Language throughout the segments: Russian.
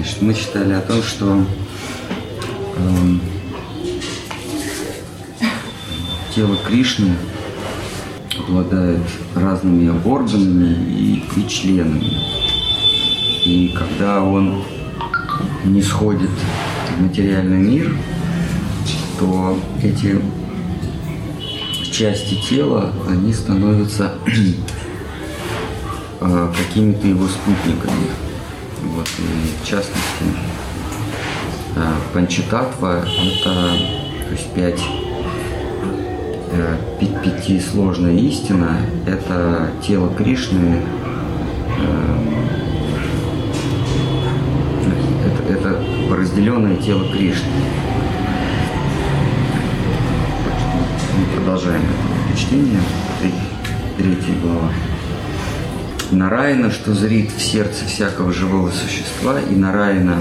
Значит, мы читали о том, что эм, тело Кришны обладает разными органами и, и членами. И когда он не сходит в материальный мир, то эти части тела, они становятся э, какими-то его спутниками. Вот, и в частности, э, панчататва – это то есть пять э, пятисложная истина – это тело Кришны, это, это разделенное тело Кришны. Мы продолжаем это чтение, третья глава. Нараина, что зрит в сердце всякого живого существа, и Нараина,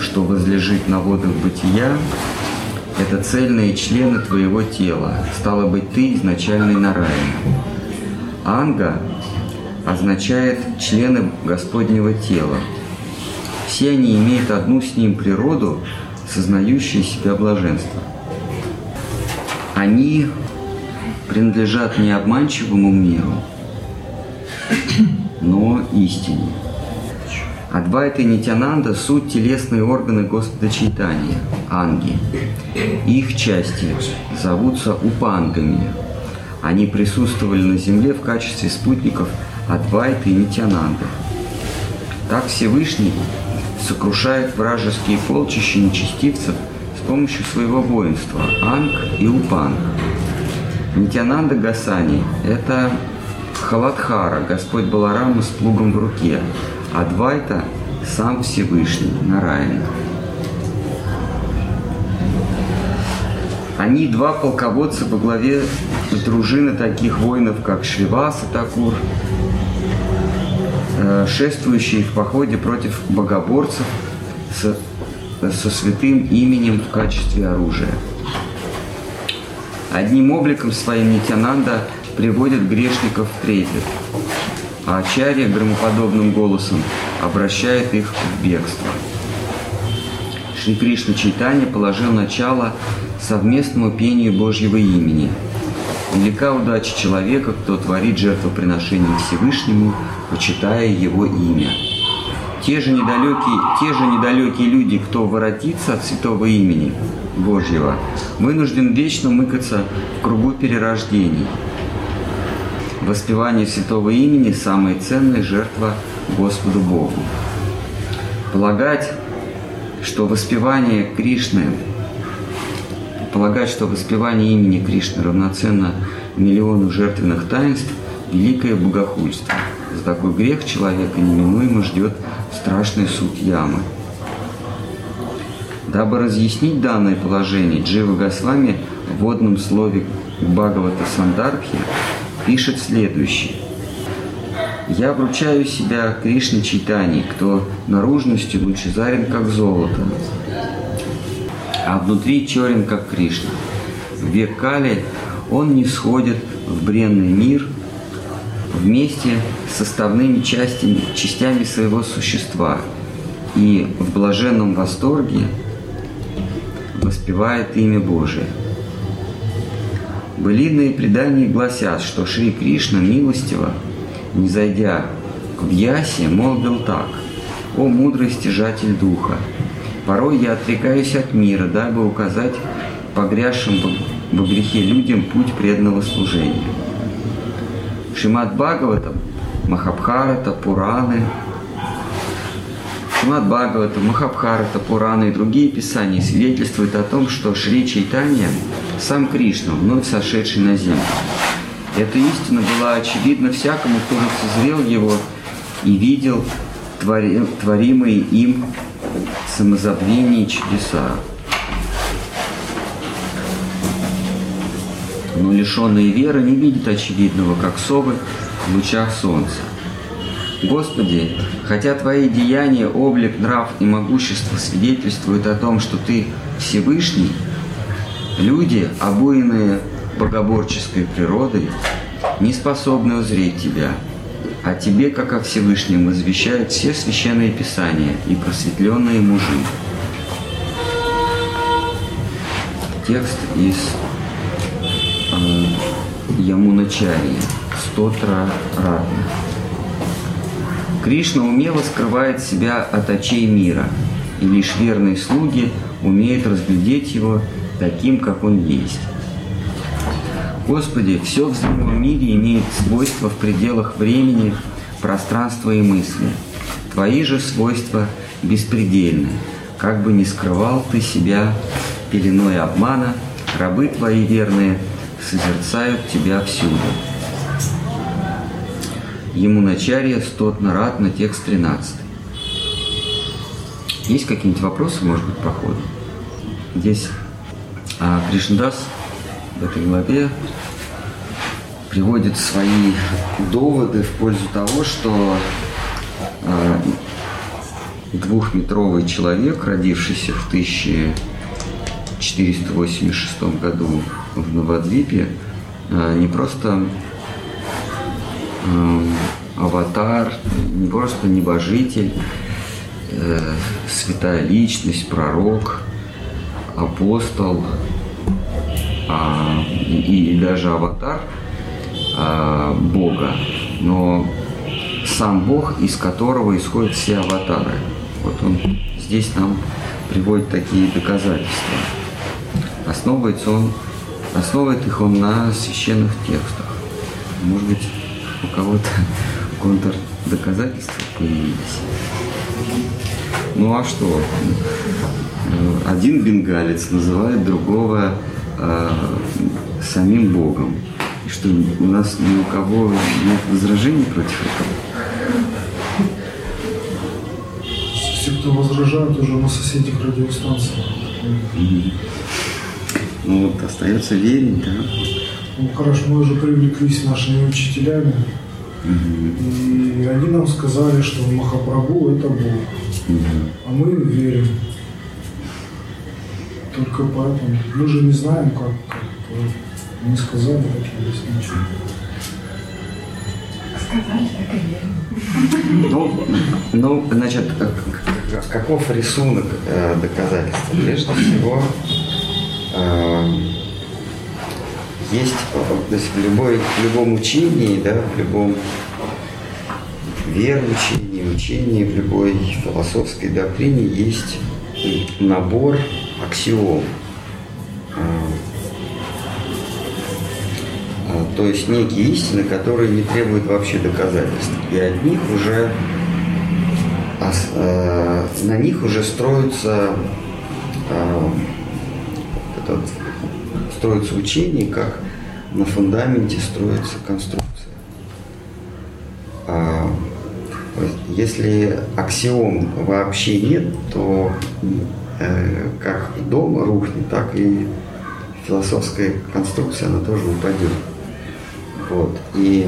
что возлежит на водах бытия, это цельные члены твоего тела. Стало быть, ты изначальный Нараин. Анга означает члены Господнего тела. Все они имеют одну с ним природу, сознающую себя блаженство. Они принадлежат не обманчивому миру, но истине. Адвайта и Нитянанда – суть телесные органы Господа Чайтания, анги. Их части зовутся упангами. Они присутствовали на земле в качестве спутников Адвайта и Нитянанды. Так Всевышний сокрушает вражеские полчища нечестивцев с помощью своего воинства – анг и упанг. Нитянанда Гасани – это Халадхара, Господь Баларама с плугом в руке, Адвайта – сам Всевышний, Нараяна. Они два полководца во главе дружины таких воинов, как Шриваса Такур, э, шествующие в походе против богоборцев со, со святым именем в качестве оружия. Одним обликом своим Нитянанда приводит грешников в трепет, а Ачарья громоподобным голосом обращает их в бегство. Шри Кришна Чайтанья положил начало совместному пению Божьего имени. Велика удача человека, кто творит жертвоприношение Всевышнему, почитая его имя. Те же недалекие, те же недалекие люди, кто воротится от святого имени Божьего, вынужден вечно мыкаться в кругу перерождений – Воспевание святого имени – самая ценная жертва Господу Богу. Полагать, что воспевание Кришны, полагать, что воспевание имени Кришны равноценно миллиону жертвенных таинств – великое богохульство. За такой грех человека неминуемо ждет страшный суд ямы. Дабы разъяснить данное положение, Джива Госвами в водном слове Бхагавата Сандарбхи пишет следующее. «Я вручаю себя Кришне Чайтани, кто наружностью лучезарен, как золото, а внутри черен, как Кришна. В век Кали он не сходит в бренный мир вместе с составными частями, частями своего существа и в блаженном восторге воспевает имя Божие – Былинные предания гласят, что Шри Кришна милостиво, не зайдя в Ясе, молвил так. «О мудрый стяжатель духа! Порой я отрекаюсь от мира, дабы указать погрязшим во грехе людям путь преданного служения». Шимат Бхагаватам, Махабхарата, Пураны, Шимат Бхагавата, Махабхарата, Пураны и другие писания свидетельствуют о том, что Шри Чайтанья сам Кришна, вновь сошедший на землю. Эта истина была очевидна всякому, кто созрел его и видел твори, творимые им самозабвения и чудеса. Но лишенные веры не видят очевидного, как совы в лучах солнца. Господи, хотя Твои деяния, облик, нрав и могущество свидетельствуют о том, что Ты Всевышний – Люди, обуянные богоборческой природой, не способны узреть Тебя. О тебе, как о Всевышнем, извещают все священные писания и просветленные мужи. Текст из э, Ямуначарии, Стотра Ратна. Кришна умело скрывает себя от очей мира, и лишь верные слуги умеют разглядеть его таким, как он есть. Господи, все в земном мире имеет свойства в пределах времени, пространства и мысли. Твои же свойства беспредельны. Как бы ни скрывал ты себя пеленой обмана, рабы твои верные созерцают тебя всюду. Ему начарье стотно рад на текст 13. Есть какие-нибудь вопросы, может быть, по ходу? Здесь а, Кришндас в этой главе приводит свои доводы в пользу того, что э, двухметровый человек, родившийся в 1486 году в Новодвипе, э, не просто э, аватар, не просто небожитель, э, святая личность, пророк, апостол а, и, и даже аватар – э, Бога, но сам Бог, из которого исходят все аватары. Вот он здесь нам приводит такие доказательства. Основывается он, основывает их он на священных текстах. Может быть, у кого-то контр доказательства появились. Ну а что? Один бенгалец называет другого э, самим Богом. И что, у нас ни у кого нет возражений против этого? Все, кто возражают, уже на соседних радиостанциях. Mm-hmm. Ну вот остается верить, да? Ну хорошо, мы уже привлеклись нашими учителями. Mm-hmm. И они нам сказали, что Махапрабху это Бог. А мы верим. Только поэтому. Мы же не знаем, как, как не сказали, так и есть ничего. Сказали, так и верим. Ну, ну, значит, каков рисунок э, доказательства? Прежде всего, э, есть то есть в, любой, в любом учении, да, в любом вероучении, учении, в любой философской доктрине есть набор аксиом. то есть некие истины, которые не требуют вообще доказательств. И от них уже э, на них уже строится строится учение, как на фундаменте строится конструкция. А, если аксиом вообще нет, то э, как дом рухнет, так и философская конструкция, она тоже упадет. Вот. И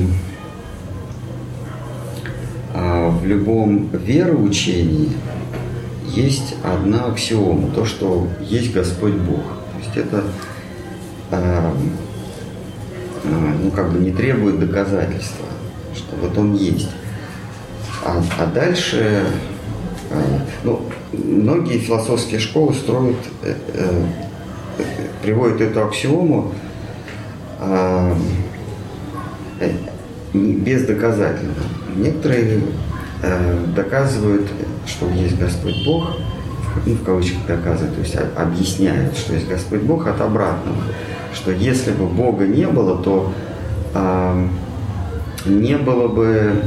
а, в любом вероучении есть одна аксиома, то, что есть Господь Бог. То есть это а, ну, как бы не требует доказательства, что вот он есть. А, а дальше, а, ну, многие философские школы строят, э, э, приводят эту аксиому э, бездоказательно. Некоторые э, доказывают, что есть Господь Бог, ну, в кавычках доказывают, то есть объясняют, что есть Господь Бог от обратного, что если бы Бога не было, то э, не было бы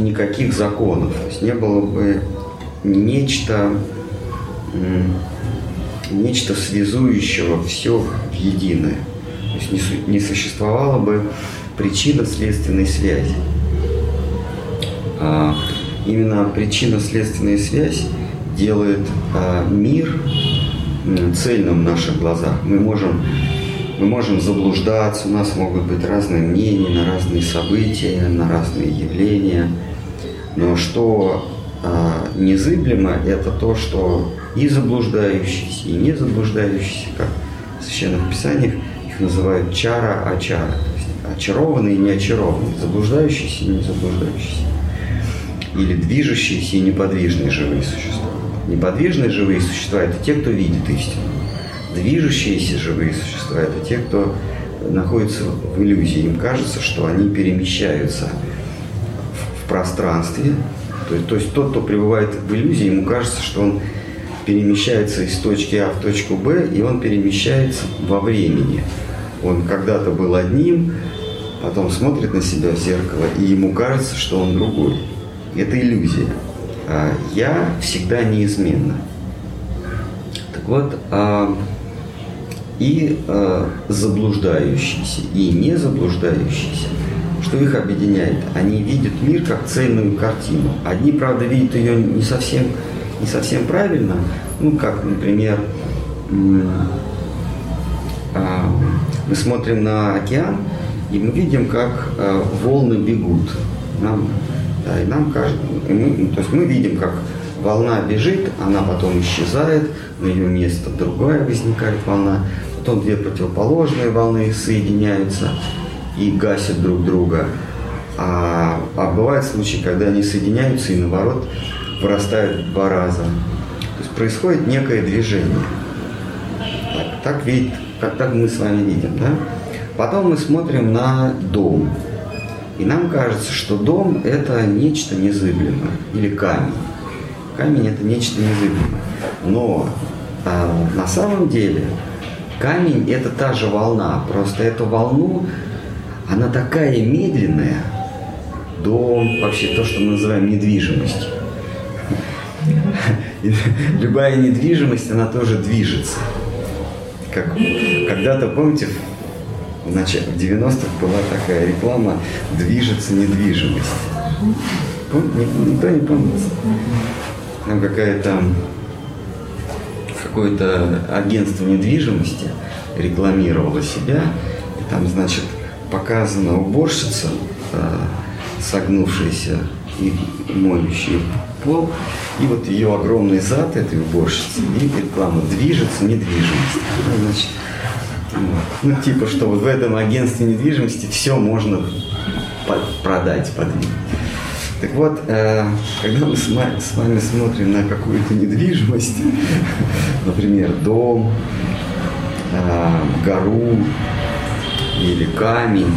никаких законов, то есть не было бы нечто, нечто связующего все в единое. То есть не, не существовало бы причинно-следственной связи. А, именно причинно-следственная связь делает а, мир цельным в наших глазах. Мы можем, мы можем заблуждаться, у нас могут быть разные мнения на разные события, на разные явления. Но что а, незыблемо, это то, что и заблуждающиеся, и не заблуждающиеся, как в Священных Писаниях, их называют чара-ачара. То есть очарованный и не очарованный, заблуждающийся и не заблуждающийся. Или движущиеся и неподвижные живые существа. Неподвижные живые существа – это те, кто видит истину. Движущиеся живые существа – это те, кто находится в иллюзии. Им кажется, что они перемещаются в пространстве. То есть, то есть тот, кто пребывает в иллюзии, ему кажется, что он перемещается из точки А в точку Б, и он перемещается во времени. Он когда-то был одним, потом смотрит на себя в зеркало, и ему кажется, что он другой. Это иллюзия. А я всегда неизменно. Так вот, а, и а, заблуждающиеся, и не заблуждающиеся, что их объединяет? Они видят мир как цельную картину. Одни, правда, видят ее не совсем, не совсем правильно, ну, как, например, а, мы смотрим на океан, и мы видим, как а, волны бегут. Нам, да, и нам кажется, мы, то есть мы видим, как волна бежит, она потом исчезает, на ее место другая возникает волна, потом две противоположные волны соединяются и гасят друг друга. А, а бывают случаи, когда они соединяются и наоборот вырастают в два раза. То есть происходит некое движение. Так, так видит как так мы с вами видим, да? Потом мы смотрим на дом. И нам кажется, что дом – это нечто незыблемое. Или камень. Камень – это нечто незыблемое. Но а, на самом деле камень – это та же волна. Просто эту волну, она такая медленная. Дом, вообще то, что мы называем недвижимость. Любая недвижимость, она тоже движется как когда-то, помните, в, начале, в 90-х была такая реклама «Движется недвижимость». Помните? Никто не помнит? Там какая-то какое-то агентство недвижимости рекламировало себя, и там, значит, показана уборщица, э, согнувшаяся и моющая пол, и вот ее огромный зад этой уборщицы, и реклама движется недвижимость. Ну, значит, ну, типа, что вот в этом агентстве недвижимости все можно продать, подвинуть. Так вот, э, когда мы с вами, смотрим на какую-то недвижимость, например, дом, э, гору или камень,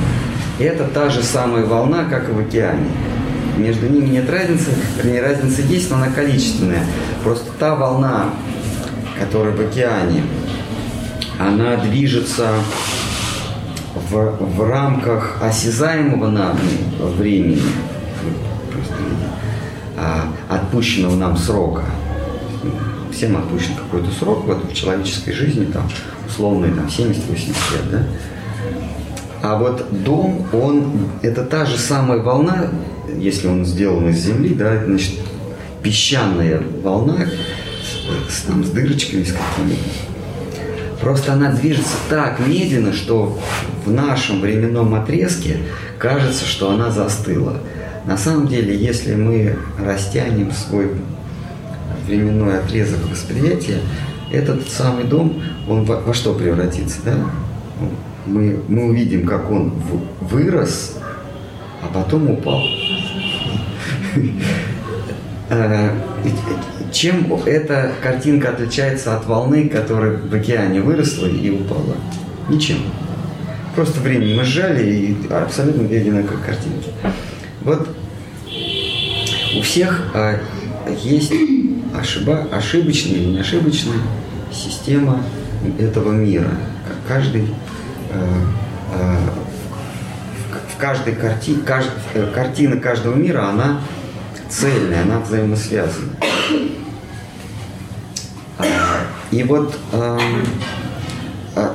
это та же самая волна, как и в океане между ними нет разницы, вернее, разница есть, но она количественная. Просто та волна, которая в океане, она движется в, в рамках осязаемого нами времени, отпущенного нам срока. Всем отпущен какой-то срок вот, в человеческой жизни, там, условные там, 70-80 лет, да? А вот дом, он, это та же самая волна, если он сделан из земли, да, значит, песчаная волна с, там, с дырочками с какими-то. Просто она движется так медленно, что в нашем временном отрезке кажется, что она застыла. На самом деле, если мы растянем свой временной отрезок восприятия, этот самый дом, он во, во что превратится, да? Мы, мы увидим, как он вырос, а потом упал. Э, чем эта картинка отличается от волны, которая в океане выросла и упала? Ничем. Просто времени мы сжали и абсолютно одинаковые картинки. Вот у всех а, есть ошиба, ошибочная или не ошибочная система этого мира. Каждый а, а, в каждой карти, кажд, картина каждого мира, она цельная, она взаимосвязана. А, и вот эм,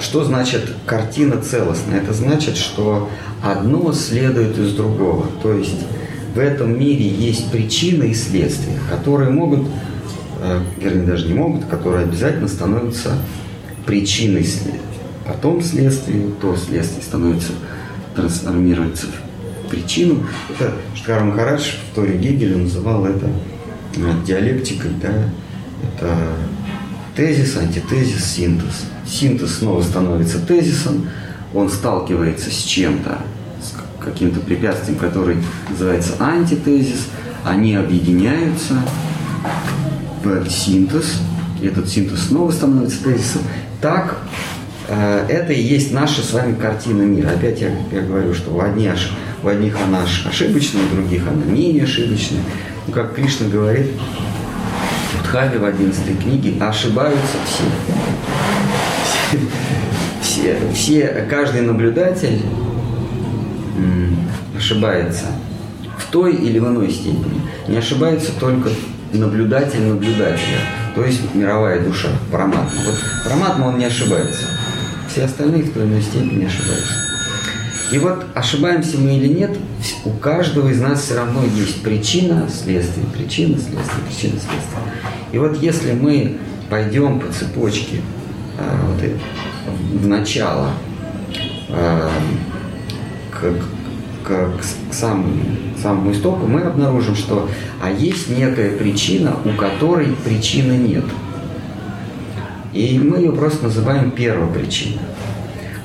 что значит картина целостная? Это значит, что одно следует из другого. То есть в этом мире есть причины и следствия, которые могут, э, вернее даже не могут, которые обязательно становятся причиной. Потом следствие, то следствие становится, трансформируется в причину. Это Шткар Махарадж в Торе Гегеля называл это э, диалектикой, да, это тезис, антитезис, синтез. Синтез снова становится тезисом, он сталкивается с чем-то, каким-то препятствием, который называется антитезис, они объединяются в синтез, этот синтез снова становится тезисом. Так, э, это и есть наша с вами картина мира. Опять я, я говорю, что у одних, у одних она ошибочная, у других она менее ошибочная. Ну, как Кришна говорит в Дхаве в 11 книге, ошибаются все. Все, все каждый наблюдатель ошибается в той или в иной степени. Не ошибается только наблюдатель наблюдателя, то есть мировая душа, параматма. Вот параматма он не ошибается. Все остальные в той или иной степени ошибаются. И вот ошибаемся мы или нет, у каждого из нас все равно есть причина, следствие, причина, следствие, причина, следствие. И вот если мы пойдем по цепочке а, вот, в начало а, к, к, к, самому, к самому истоку, мы обнаружим, что а есть некая причина, у которой причины нет. И мы ее просто называем первопричиной.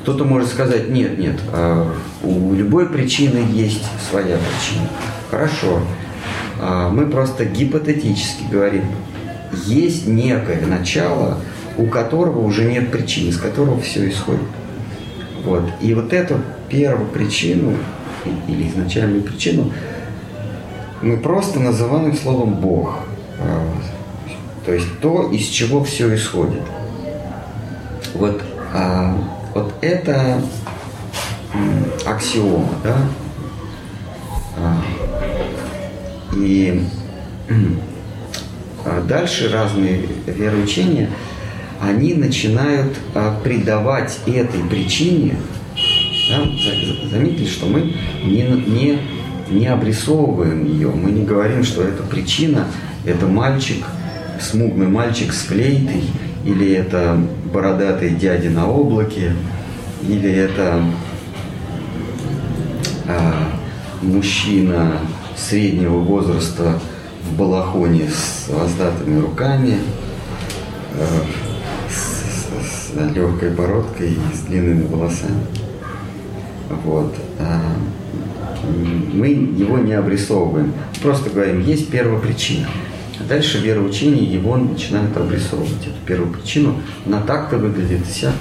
Кто-то может сказать, нет, нет, а у любой причины есть своя причина. Хорошо, мы просто гипотетически говорим, есть некое начало, у которого уже нет причин, из которого все исходит. Вот. И вот эту первую причину или изначальную причину мы просто называем словом Бог. А, то есть то, из чего все исходит. Вот вот это аксиома, да? А, и а дальше разные вероучения, они начинают а, придавать этой причине, да, заметили, что мы не, не, не обрисовываем ее, мы не говорим, что эта причина – это мальчик, смуглый мальчик с флейтой, или это бородатый дядя на облаке, или это а, мужчина среднего возраста в балахоне с воздатыми руками, а, с, с, с легкой бородкой и с длинными волосами. Вот. А, мы его не обрисовываем. Просто говорим, есть первая причина. А дальше вероучение его начинает обрисовывать, эту первую причину. Она так-то выглядит, вся,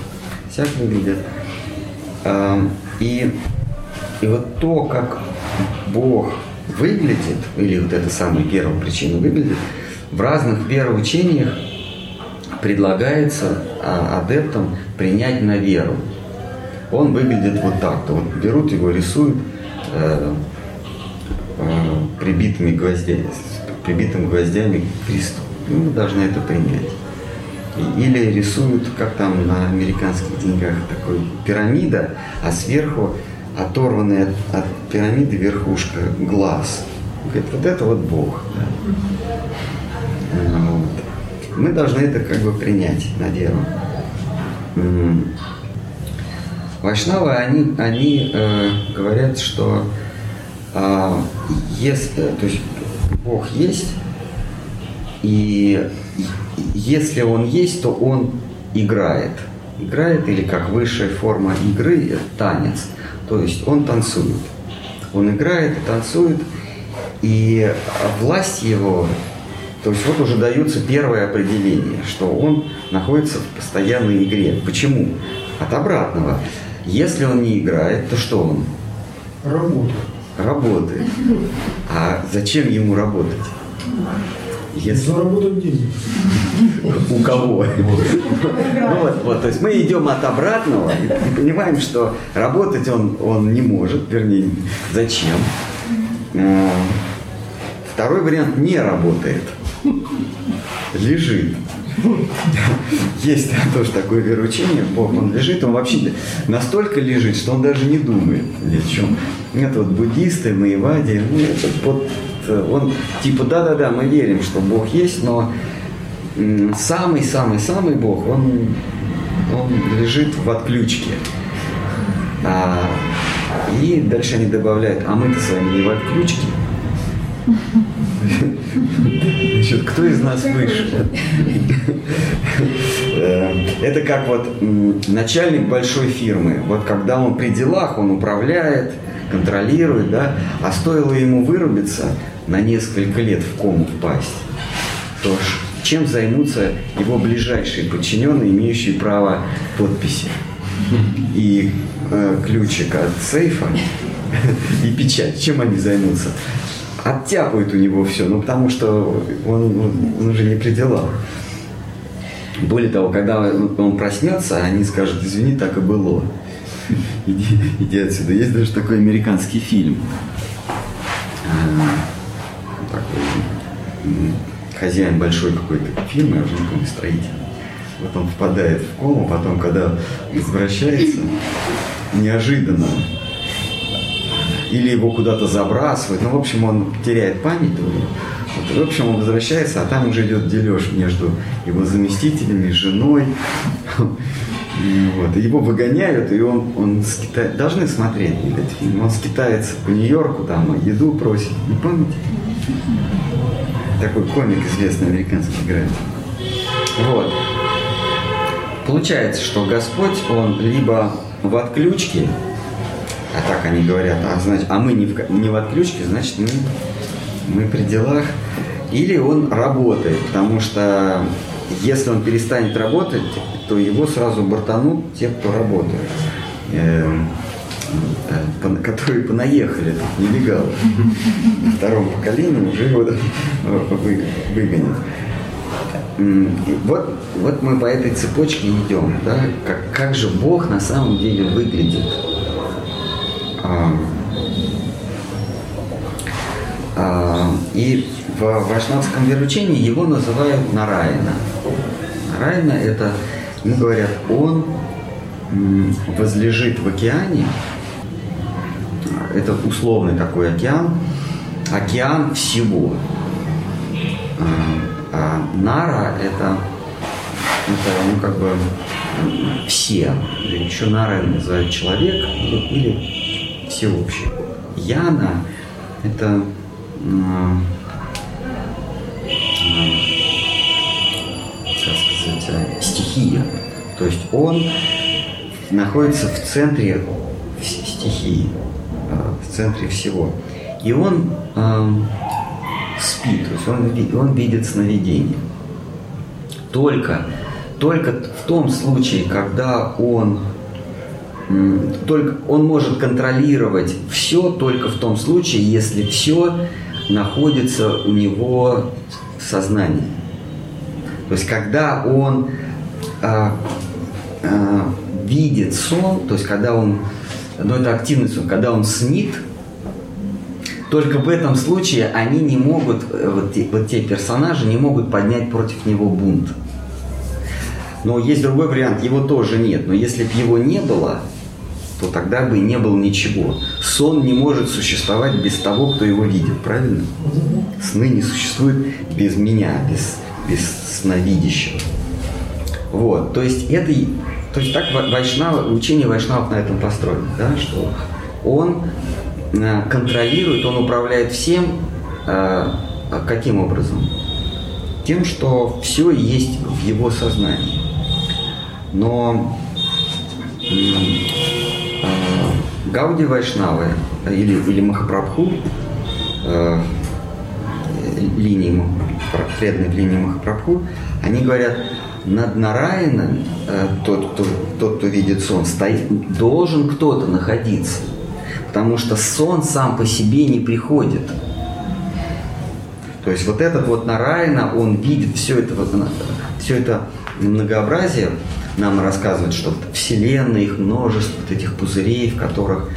всяк выглядит. И, и вот то, как Бог выглядит, или вот эта самая первая причина выглядит, в разных вероучениях предлагается а, адептам принять на веру. Он выглядит вот так-то. Вот берут его, рисуют э, э, прибитыми гвоздями, прибитым гвоздями к кресту. И мы должны это принять. Или рисуют, как там на американских деньгах, такой пирамида, а сверху оторванная от, пирамиды верхушка глаз. Говорит, вот это вот Бог. Да. Вот. Мы должны это как бы принять на веру. Вайшнавы, они, они э, говорят, что э, если, то есть Бог есть, и если он есть, то он играет. Играет или как высшая форма игры – танец. То есть он танцует. Он играет и танцует, и власть его, то есть вот уже даются первые определения, что он находится в постоянной игре. Почему? От обратного. Если он не играет, то что он? Работает. Работает. А зачем ему работать? Если... Заработать деньги. У кого? Ну вот, вот, то есть мы идем от обратного и понимаем, что работать он, он не может, вернее, зачем. А, второй вариант не работает. Лежит. Есть тоже такое вероучение, Бог, он лежит, он вообще настолько лежит, что он даже не думает ни о чем. Это вот буддисты, маевади, ну, это вот он типа, да-да-да, мы верим, что Бог есть, но самый-самый-самый Бог, он, он лежит в отключке. А, и дальше они добавляют, а мы-то с вами не в отключке. Значит, кто из нас выше? Э, это как вот начальник большой фирмы. Вот когда он при делах, он управляет, контролирует, да, а стоило ему вырубиться на несколько лет в кому впасть, то чем займутся его ближайшие подчиненные, имеющие право подписи и э, ключик от сейфа и печать, чем они займутся? Оттяпают у него все, ну потому что он, он уже не при делах. Более того, когда он проснется, они скажут, извини, так и было. Иди, иди отсюда. Есть даже такой американский фильм. А, такой, хозяин большой какой-то фирмы, я уже не помню, строитель. Вот он впадает в кому, потом, когда возвращается, неожиданно или его куда-то забрасывают. Ну, в общем, он теряет память. Вот, в общем, он возвращается, а там уже идет дележ между его заместителями, женой. Вот. Его выгоняют, и он, он скита... должны смотреть этот фильм. Он скитается по Нью-Йорку, там еду просит. Не помните? Такой комик известный американский играет. Вот. Получается, что Господь, Он либо в отключке, а так они говорят, а, значит, а мы не в, не в отключке, значит, мы, мы при делах. Или он работает, потому что если он перестанет работать, то его сразу бортанут те, кто работает. Эм, э, которые понаехали, нелегалы. На втором уже его выгонят. Вот, вот мы по этой цепочке идем, да, как, как же Бог на самом деле выглядит. А, а, и в вайшнавском веручении его называют Нараяна. Нараяна это, ему говорят, он возлежит в океане, это условный такой океан, океан всего. А, а Нара это, это ну, как бы все. Еще Нара называют человек или, или всеобщий. Яна это стихия. То есть он находится в центре стихии, а, в центре всего. И он э, спит, то есть он, он видит сновидение. Только, только в том случае, когда он только он может контролировать все только в том случае, если все находится у него в сознании. То есть когда он а, а, видит сон, то есть когда он, ну это активный сон, когда он снит, только в этом случае они не могут, э, вот те, вот те персонажи не могут поднять против него бунт. Но есть другой вариант, его тоже нет. Но если бы его не было, то тогда бы не было ничего. Сон не может существовать без того, кто его видит, правильно? Сны не существуют без меня, без, без сновидящего. Вот, то есть это, то есть так Вайшнава, учение Вайшнавов на этом построено, да, что он э, контролирует, он управляет всем, э, каким образом? Тем, что все есть в его сознании. Но э, Гауди Вайшнавы или, или Махапрабху, линии, преданные в линии Махапрабху, они говорят, над Нараяном, э, тот, кто, тот, кто видит сон, стоит, должен кто-то находиться. Потому что сон сам по себе не приходит. То есть вот этот вот Нараяна, он видит все это, вот, все это многообразие, нам рассказывает, что Вселенная, их множество вот этих пузырей, в которых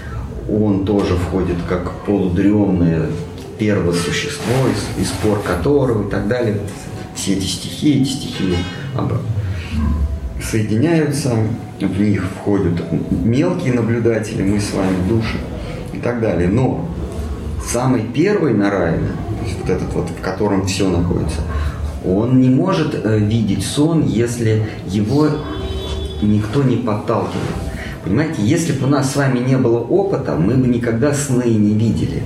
он тоже входит как полудремное первое существо, и спор которого и так далее. Все эти стихи, эти стихи соединяются, в них входят мелкие наблюдатели, мы с вами, души и так далее. Но самый первый Нараяна, вот этот вот, в котором все находится, он не может э, видеть сон, если его никто не подталкивает. Понимаете, если бы у нас с вами не было опыта, мы бы никогда сны не видели.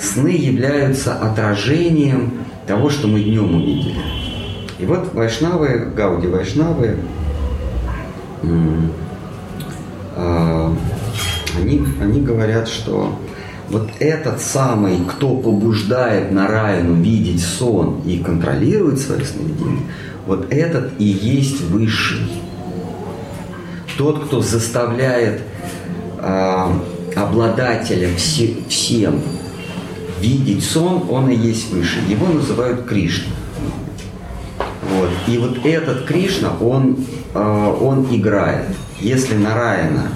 Сны являются отражением того, что мы днем увидели. И вот вайшнавы, Гауди вайшнавы, э, они, они говорят, что вот этот самый, кто побуждает Нараяну видеть сон и контролирует свои сновидения, вот этот и есть высший. Тот, кто заставляет э, обладателя все, всем видеть сон, он и есть высший. Его называют Кришна. Вот. И вот этот Кришна, он, э, он играет. Если Нараяна,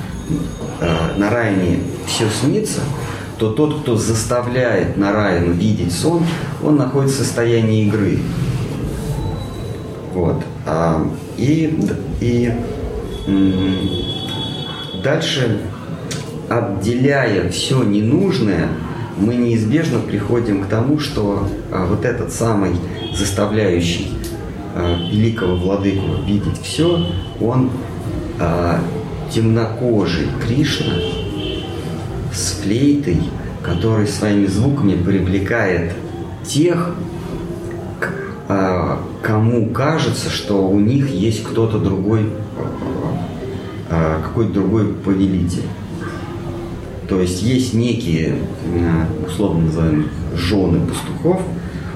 э, Нараяне все снится, то тот, кто заставляет Нараяну видеть сон, он находится в состоянии игры. Вот. А, и, и дальше, отделяя все ненужное, мы неизбежно приходим к тому, что а, вот этот самый заставляющий а, великого владыку видеть все, он а, темнокожий Кришна с флейтой, который своими звуками привлекает тех, кому кажется, что у них есть кто-то другой, какой-то другой повелитель. То есть есть некие, а, условно называемые, жены пастухов,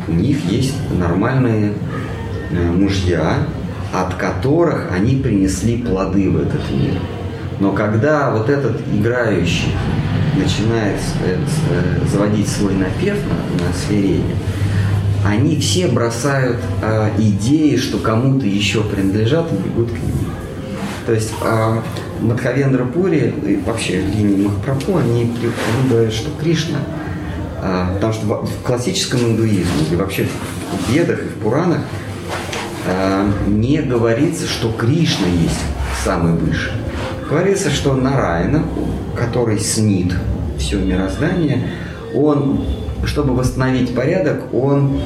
у них есть нормальные мужья, от которых они принесли плоды в этот мир. Но когда вот этот играющий начинает э, заводить свой напев на, на свирене, они все бросают э, идеи, что кому-то еще принадлежат и бегут к ним. То есть э, Мадхавендра Пури и вообще линии Махапрабху, они, говорят, что Кришна, э, потому что в классическом индуизме и вообще в Ведах и в Пуранах э, не говорится, что Кришна есть самый высший. Говорится, что Нарайна, который снит все мироздание, он чтобы восстановить порядок, он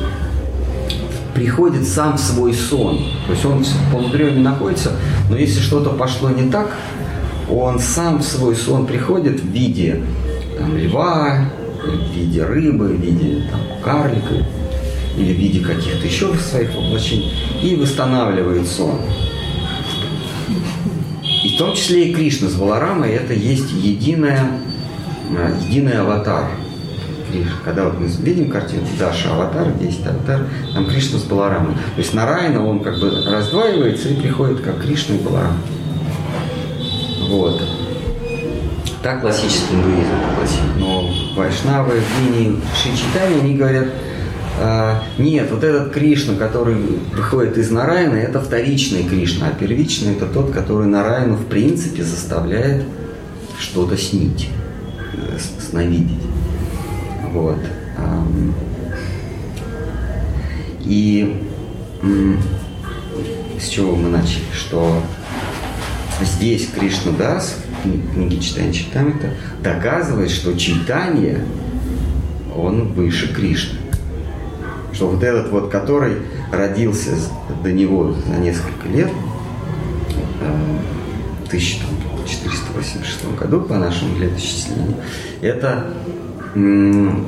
приходит сам в свой сон. То есть он в полудреме находится, но если что-то пошло не так, он сам в свой сон приходит в виде там, льва, в виде рыбы, в виде там, карлика или в виде каких-то еще своих воплощений и восстанавливает сон. И в том числе и Кришна с Баларамой это есть единая, э, единый аватар – Кришна. Когда вот мы видим картину Даша аватар, 10 аватар, там Кришна с Баларамой. То есть Нарайна, он как бы раздваивается и приходит как Кришна и Баларам. Вот. Так классический индуизм гласит. Но вайшнавы в линии Шичитани, они говорят, а, нет, вот этот Кришна, который выходит из Нарайна, это вторичный Кришна, а первичный это тот, который Нарайну в принципе заставляет что-то снить, э, сновидеть. Вот. И с чего мы начали? Что здесь Кришна Дас, в книге Читания Читамита, доказывает, что читание, он выше Кришны. Что вот этот вот, который родился до него за несколько лет, в 1486 году по нашему летосчислению, это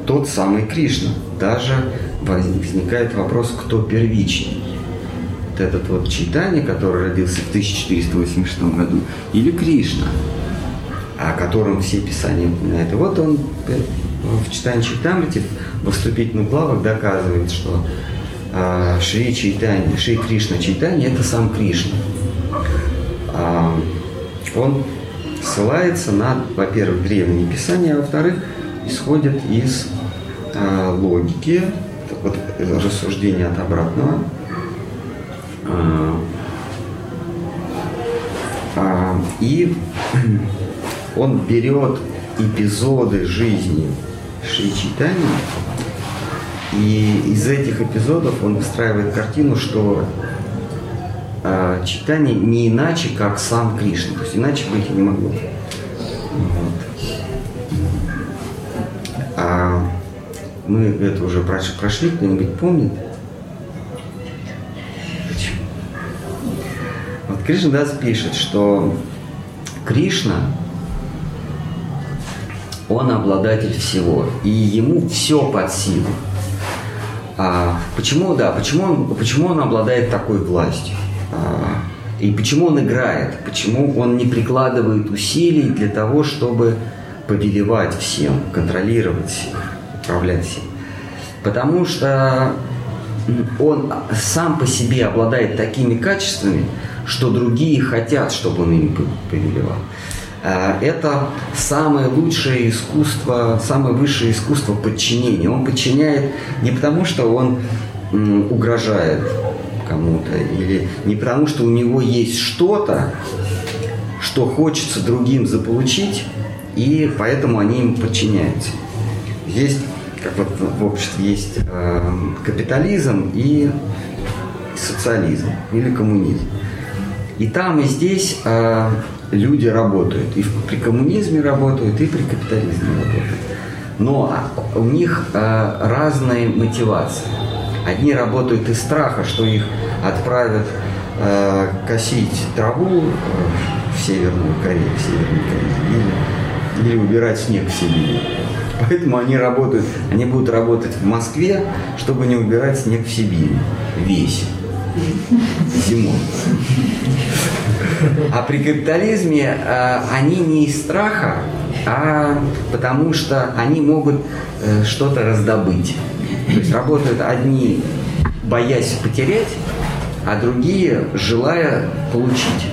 тот самый Кришна. Даже возникает вопрос, кто первичный. Вот этот вот Чайтанья, который родился в 1486 году, или Кришна, о котором все писания упоминают. И вот он в читании Чайтамрити во вступительных главах доказывает, что а, Шри Чайтанья, Шри Кришна Чайтанья – это сам Кришна. А, он ссылается на, во-первых, древние писания, а во-вторых, исходят из э, логики, вот, рассуждения от обратного. Э, э, и он берет эпизоды жизни Шри Читани, и из этих эпизодов он выстраивает картину, что э, читание не иначе, как сам Кришна. То есть иначе быть не могло. Вот. Мы это уже прошли, кто-нибудь помнит? Вот Кришна Дас пишет, что Кришна, он обладатель всего, и ему все под силу. А почему, да, почему он, почему он обладает такой властью? А, и почему он играет? Почему он не прикладывает усилий для того, чтобы повелевать всем, контролировать всех, управлять всем. Потому что он сам по себе обладает такими качествами, что другие хотят, чтобы он ими повелевал. Э, это самое лучшее искусство, самое высшее искусство подчинения. Он подчиняет не потому, что он угрожает кому-то, или не потому, что у него есть что-то, что хочется другим заполучить, и поэтому они им подчиняются. Есть, как вот в обществе есть э, капитализм и социализм или коммунизм. И там, и здесь э, люди работают. И при коммунизме работают, и при капитализме работают. Но у них э, разные мотивации. Одни работают из страха, что их отправят э, косить траву э, в Северную Корею, в Северной Корее, или, или убирать снег в Сибири. Поэтому они работают, они будут работать в Москве, чтобы не убирать снег в Сибири. Весь. Зимой. А при капитализме э, они не из страха, а потому что они могут э, что-то раздобыть. То есть работают одни, боясь потерять, а другие, желая получить.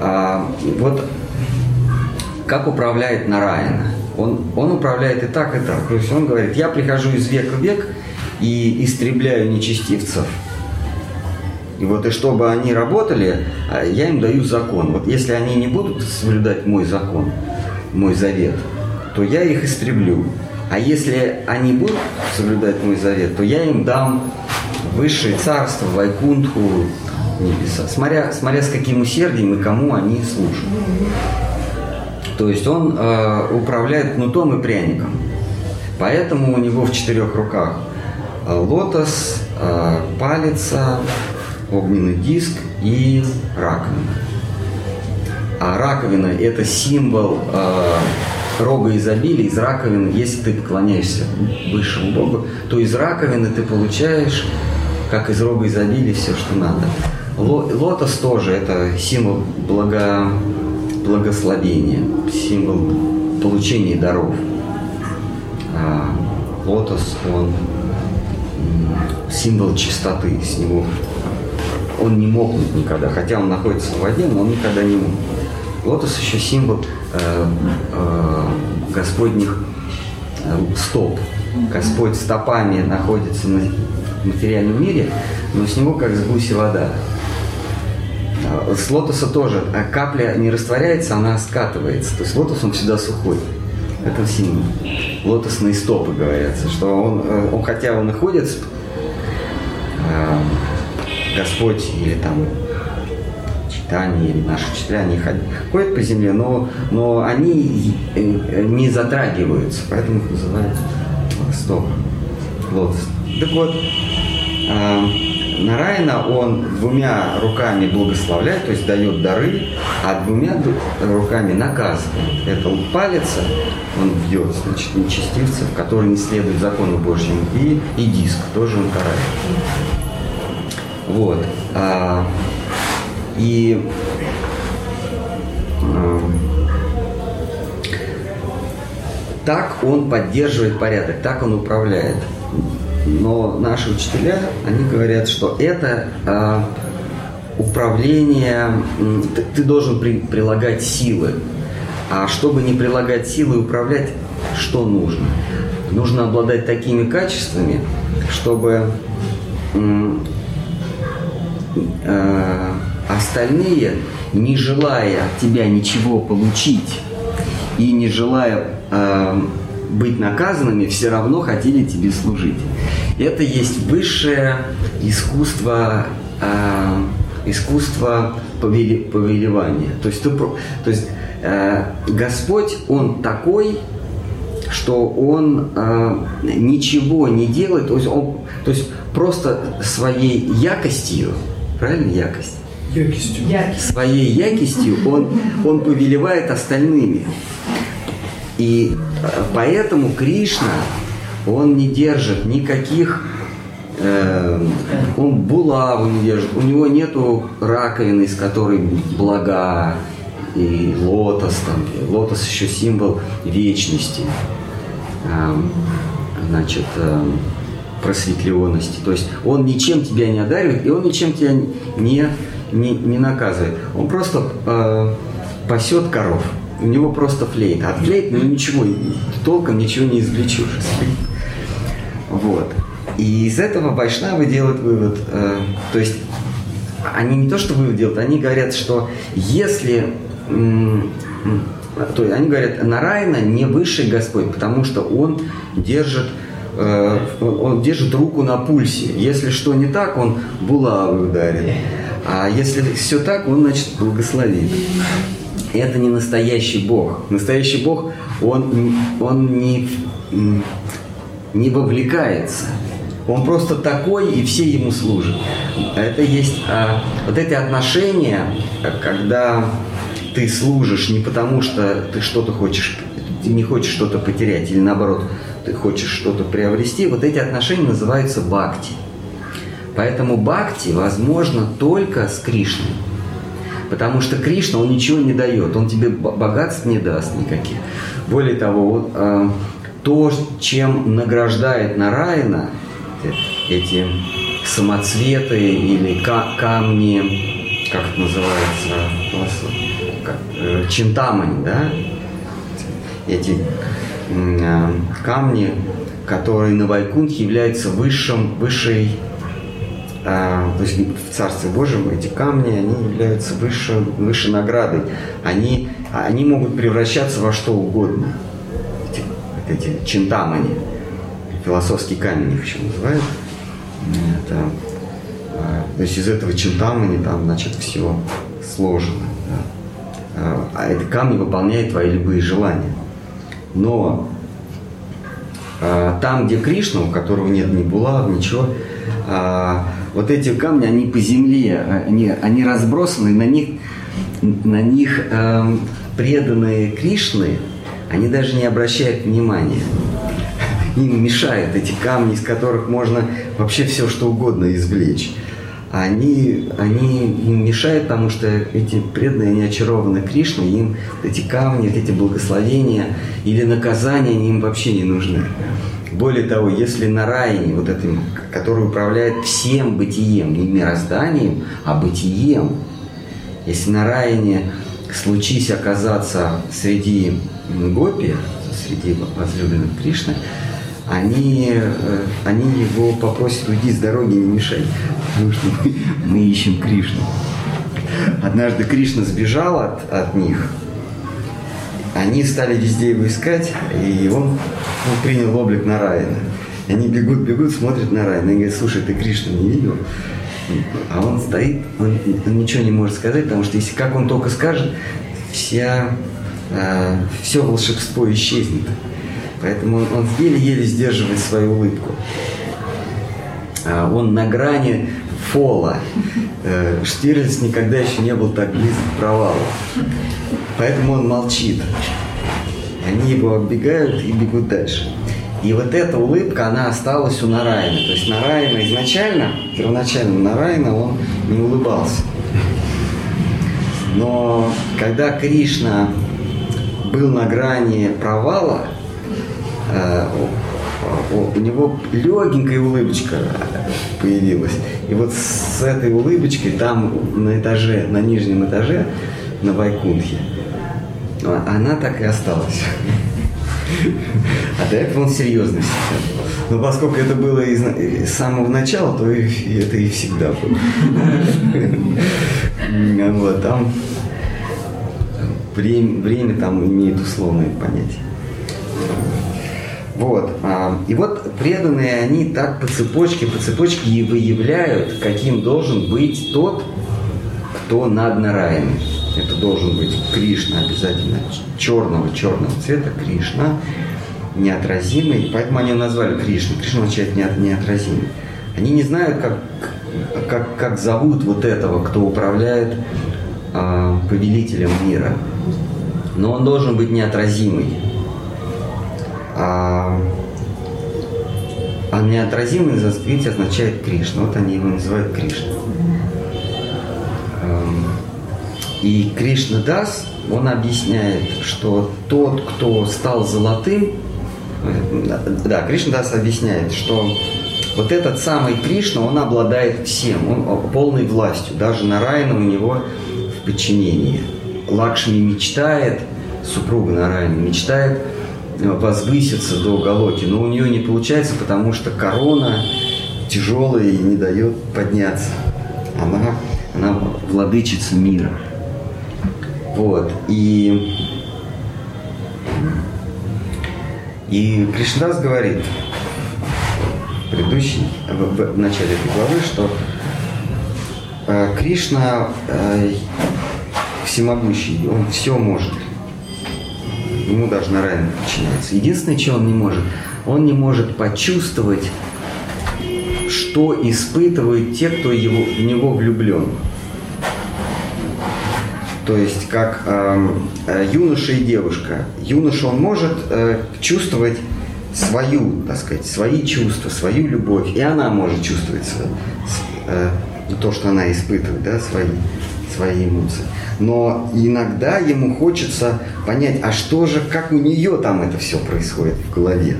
А, вот как управляет Нараина? Он, он управляет и так, и так. То есть он говорит, я прихожу из века в век и истребляю нечестивцев – и вот и чтобы они работали, а, я им даю закон. Вот если они не будут соблюдать мой закон, мой завет, то я их истреблю. А если они будут соблюдать мой завет, то я им дам высшее царство, вайкунтху, небеса, смотря, смотря с каким усердием и кому они служат. То есть он э, управляет кнутом и пряником. Поэтому у него в четырех руках э, лотос, э, палица, огненный диск и раковина. А раковина – это символ э, рога изобилия. Из раковины, если ты поклоняешься высшему Богу, то из раковины ты получаешь, как из рога изобилия, все, что надо. Лотос тоже – это символ благо, благословения, символ получения даров. А лотос, он символ чистоты, с него он не мокнет никогда, хотя он находится в воде, но он никогда не мокнет. Лотос еще символ э, э, Господних э, стоп. Господь стопами находится на материальном мире, но с него как с гуси вода. А, с лотоса тоже а капля не растворяется, она скатывается. То есть лотос он всегда сухой. Это символ. Лотосные стопы говорятся, что он, э, он хотя он находится э, Господь или там читание или наши учителя, они ходят по земле, но, но они э, не затрагиваются, поэтому их называют стоп, лотос. Так вот, э, Нарайна он двумя руками благословляет, то есть дает дары, а двумя руками наказывает. Это вот палец, он бьет, значит, нечестивцев, которые не следуют закону Божьему, и, и диск тоже он карает. Вот. А, и а, так он поддерживает порядок, так он управляет. Но наши учителя, они говорят, что это а, управление, ты, ты должен при, прилагать силы. А чтобы не прилагать силы и управлять, что нужно? Нужно обладать такими качествами, чтобы э, остальные, не желая от тебя ничего получить и не желая э, быть наказанными, все равно хотели тебе служить. Это есть высшее искусство, э, искусство повели, повелевания. То есть, ты, то есть э, Господь, Он такой, что Он э, ничего не делает, то есть, он, то есть просто своей якостью Правильно? Якость. Якостью. Своей якостью он, он повелевает остальными. И э, поэтому Кришна, он не держит никаких э, он булаву не держит, у него нету раковины, из которой блага и лотос, там, и лотос еще символ вечности, э, значит, э, просветленности. То есть он ничем тебя не одаривает, и он ничем тебя не, не, не наказывает. Он просто э, пасет коров. У него просто флейта. От флейт, ну ничего, толком ничего не извлечешь. Вот. И из этого вайшнавы делают вывод. Э, то есть они не то, что вывод делают, они говорят, что если то есть они говорят, Нарайна не высший Господь, потому что он держит э, он держит руку на пульсе. Если что не так, он булавы ударит. А если все так, он, значит, благословит. Это не настоящий Бог. Настоящий Бог, он, он не, не вовлекается. Он просто такой, и все ему служат. Это есть а, вот эти отношения, когда ты служишь не потому, что ты что-то хочешь, ты не хочешь что-то потерять, или наоборот, ты хочешь что-то приобрести, вот эти отношения называются бхакти. Поэтому бхакти возможно только с Кришной. Потому что Кришна, он ничего не дает, он тебе богатств не даст никаких. Более того, вот, э, то, чем награждает Нараяна, эти самоцветы или камни, как это называется, как, э, чинтамани, да, эти э, камни, которые на Вайкунтхе являются высшим, высшей, э, то есть в Царстве Божьем эти камни, они являются высшей, высшей наградой. Они, они могут превращаться во что угодно. Эти, чинтамани философский камень их еще называют. Это, а, то есть из этого чинтамани там, значит, все сложено. Да. А, а эти камни выполняют твои любые желания. Но а, там, где Кришна, у которого нет ни булав, ничего, вот эти камни, они по земле, они, они разбросаны, на них, на них э, преданные Кришны, они даже не обращают внимания им мешают эти камни, из которых можно вообще все что угодно извлечь. Они, они им мешают, потому что эти преданные, они очарованы Кришной, им эти камни, эти благословения или наказания, они им вообще не нужны. Более того, если на райне, вот этим, который управляет всем бытием, не мирозданием, а бытием, если на райне случись оказаться среди гопи, среди возлюбленных Кришны, они, э, они его попросят уйти с дороги, не мешай, потому что мы, мы ищем Кришну. Однажды Кришна сбежал от, от них, они стали везде его искать, и он, он принял облик Нараяна. И они бегут, бегут, смотрят на Райана и говорят, слушай, ты Кришну не видел? А он стоит, он, он ничего не может сказать, потому что если как он только скажет, вся, э, все волшебство исчезнет. Поэтому он еле-еле сдерживает свою улыбку. А, он на грани фола. Э, Штирлиц никогда еще не был так близок к провалу. Поэтому он молчит. Они его оббегают и бегут дальше. И вот эта улыбка, она осталась у Нарайна. То есть Нарайна изначально, первоначально Нарайна, он не улыбался. Но когда Кришна был на грани провала, Э, у него легенькая улыбочка появилась. И вот с этой улыбочкой там на этаже, на нижнем этаже, на Вайкунхе, она так и осталась. А до этого он серьезно сидел. Но поскольку это было из, с самого начала, то и, это и всегда было. Вот, там время, время там имеет условное понятие. Вот. А, и вот преданные, они так по цепочке, по цепочке и выявляют, каким должен быть тот, кто над Нараем. Это должен быть Кришна обязательно, черного, черного цвета, Кришна, неотразимый. Поэтому они назвали Кришна. Кришна означает неотразимый. Они не знают, как, как, как зовут вот этого, кто управляет э, повелителем мира. Но он должен быть неотразимый а, а неотразимый на санскрите означает Кришна. Вот они его называют Кришна. Эм, И Кришна Дас, он объясняет, что тот, кто стал золотым, э, да, Кришна Дас объясняет, что вот этот самый Кришна, он обладает всем, он полной властью, даже на Райна у него в подчинении. Лакшми мечтает, супруга Нарайна мечтает э, возвыситься до Галоки, но у нее не получается, потому что корона тяжелая и не дает подняться. Она, она владычица мира. Вот. И, и Кришнадас говорит в предыдущей, в, в начале этой главы, что э, Кришна э, всемогущий, он все может. Ему даже на район подчиняется. Единственное, что он не может, он не может почувствовать, что испытывают те, кто его, в него влюблен. То есть как э, э, юноша и девушка. Юноша он может э, чувствовать свою, так сказать, свои чувства, свою любовь, и она может чувствовать э, то, что она испытывает, да, свои, свои эмоции. Но иногда ему хочется понять, а что же, как у нее там это все происходит в голове.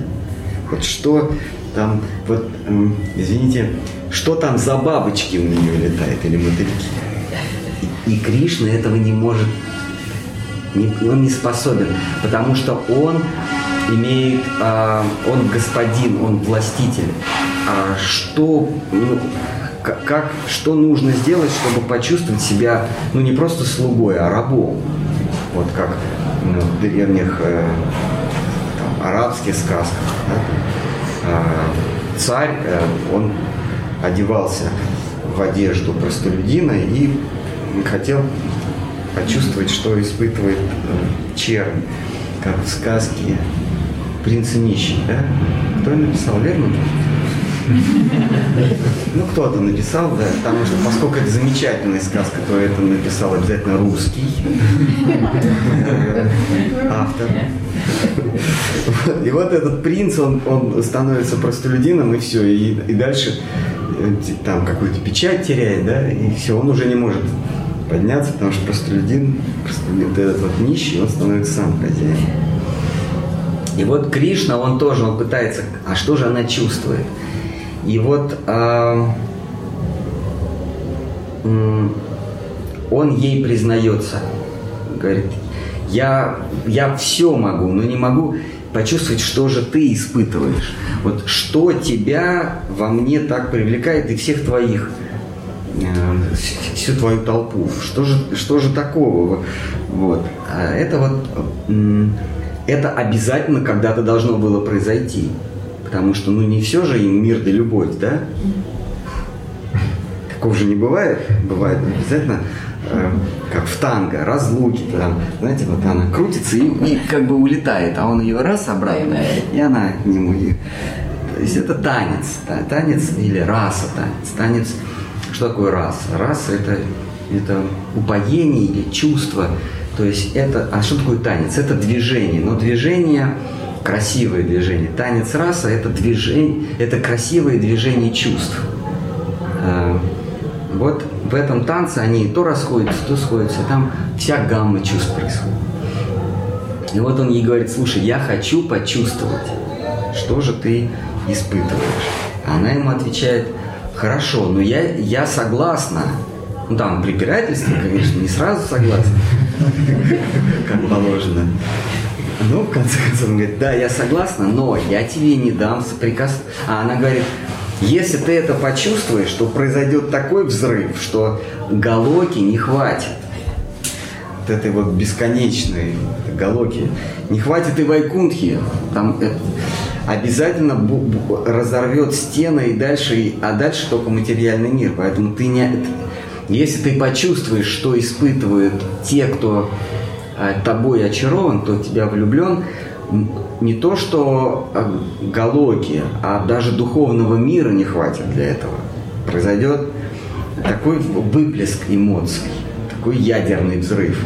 Вот что там, вот, э, извините, что там за бабочки у нее летают или мотыльки. И Кришна этого не может, не, он не способен, потому что он имеет, а, он господин, он властитель. А что, ну, как, что нужно сделать, чтобы почувствовать себя, ну не просто слугой, а рабом. Вот как ну, в древних э, там, арабских сказках. Да? Э, царь, э, он одевался в одежду простолюдина и хотел почувствовать, что испытывает э, чернь, как в сказке «Принц и нищий». Да? Кто написал, верно? Ну, кто-то написал, да, потому что, поскольку это замечательная сказка, то это написал обязательно русский автор. И вот этот принц, он, он становится простолюдином, и все, и, и дальше э, там какую-то печать теряет, да, и все, он уже не может подняться, потому что простолюдин, простолюдин вот этот вот нищий, он становится сам хозяин. И вот Кришна, он тоже, он пытается, а что же она чувствует? И вот э, он ей признается, говорит, я, я все могу, но не могу почувствовать, что же ты испытываешь. Вот что тебя во мне так привлекает и всех твоих Э, всю твою толпу. Что же, что же такого? Вот. А это вот это обязательно когда-то должно было произойти. Потому что, ну, не все же им мир да любовь, да? Такого же не бывает. Бывает обязательно, э, как в танго, разлуки, там, знаете, вот она крутится и, и как бы улетает, а он ее раз обратно, и она к нему. И, то есть это танец, да, танец или раса танец, танец что такое раса? Раса это, это упоение или чувство. То есть это, а что такое танец? Это движение, но движение красивое движение. Танец раса это движение, это красивое движение чувств. А, вот в этом танце они то расходятся, то сходятся. Там вся гамма чувств происходит. И вот он ей говорит, слушай, я хочу почувствовать, что же ты испытываешь. Она ему отвечает, Хорошо, но я, я согласна. Ну там препирательство, конечно, не сразу согласна, как положено. Ну, в конце концов, он говорит, да, я согласна, но я тебе не дам соприкас... А она говорит, если ты это почувствуешь, то произойдет такой взрыв, что галоки не хватит. Вот этой вот бесконечной галоки. Не хватит и вайкунтхи. Там это, обязательно разорвет стены и дальше, а дальше только материальный мир. Поэтому ты не, если ты почувствуешь, что испытывают те, кто тобой очарован, кто тебя влюблен, не то что а, галоки, а даже духовного мира не хватит для этого. Произойдет такой выплеск эмоций, такой ядерный взрыв,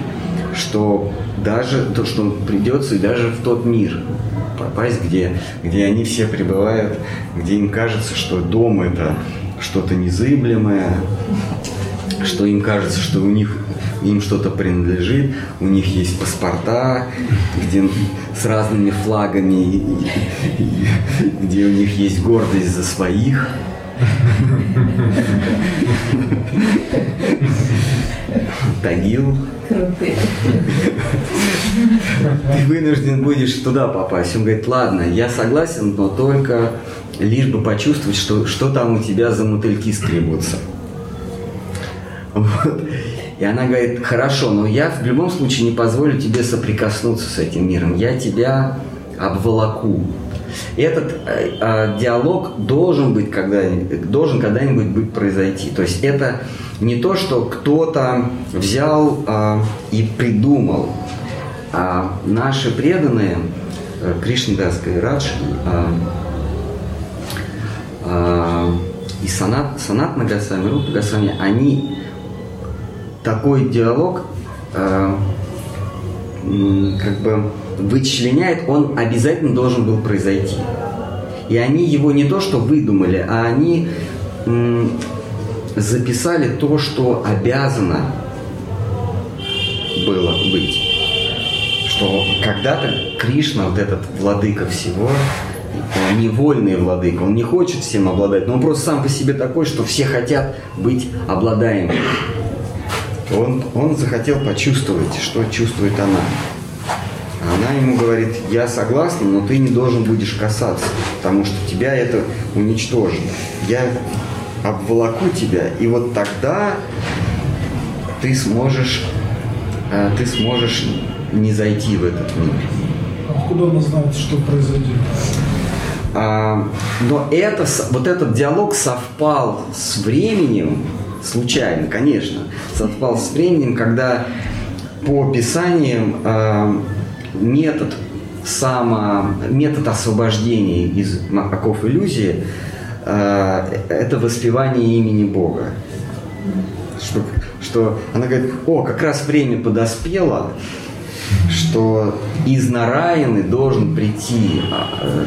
что даже то, что придется и даже в тот мир попасть, где, где они все пребывают, где им кажется, что дом это что-то незыблемое, что им кажется, что у них им что-то принадлежит, у них есть паспорта, где с разными флагами, где у них есть гордость за своих. Тагил. Ты вынужден будешь туда попасть. Он говорит, ладно, я согласен, но только лишь бы почувствовать, что, что там у тебя за мотыльки скребутся. Вот. И она говорит, хорошо, но я в любом случае не позволю тебе соприкоснуться с этим миром. Я тебя обволоку. Этот э, э, диалог должен быть когда должен когда-нибудь быть произойти. То есть это не то, что кто-то взял э, и придумал. А наши преданные э, Кришнадас Радж э, э, и Санат, Санат Нагасами, Рупа Гасами, они такой диалог э, как бы вычленяет, он обязательно должен был произойти. И они его не то что выдумали, а они м, записали то, что обязано было быть. Что когда-то Кришна, вот этот владыка всего, невольный владыка, он не хочет всем обладать, но он просто сам по себе такой, что все хотят быть обладаемыми. Он, он захотел почувствовать, что чувствует она. Она ему говорит, я согласна, но ты не должен будешь касаться, потому что тебя это уничтожит. Я обволоку тебя, и вот тогда ты сможешь, э, ты сможешь не зайти в этот мир. Откуда она знает, что произойдет? А, но это, вот этот диалог совпал с временем, случайно, конечно, совпал с временем, когда по описаниям э, метод само, метод освобождения из оков иллюзии э, это воспевание имени Бога. Что, что она говорит, о, как раз время подоспело, что из Нараины должен прийти э,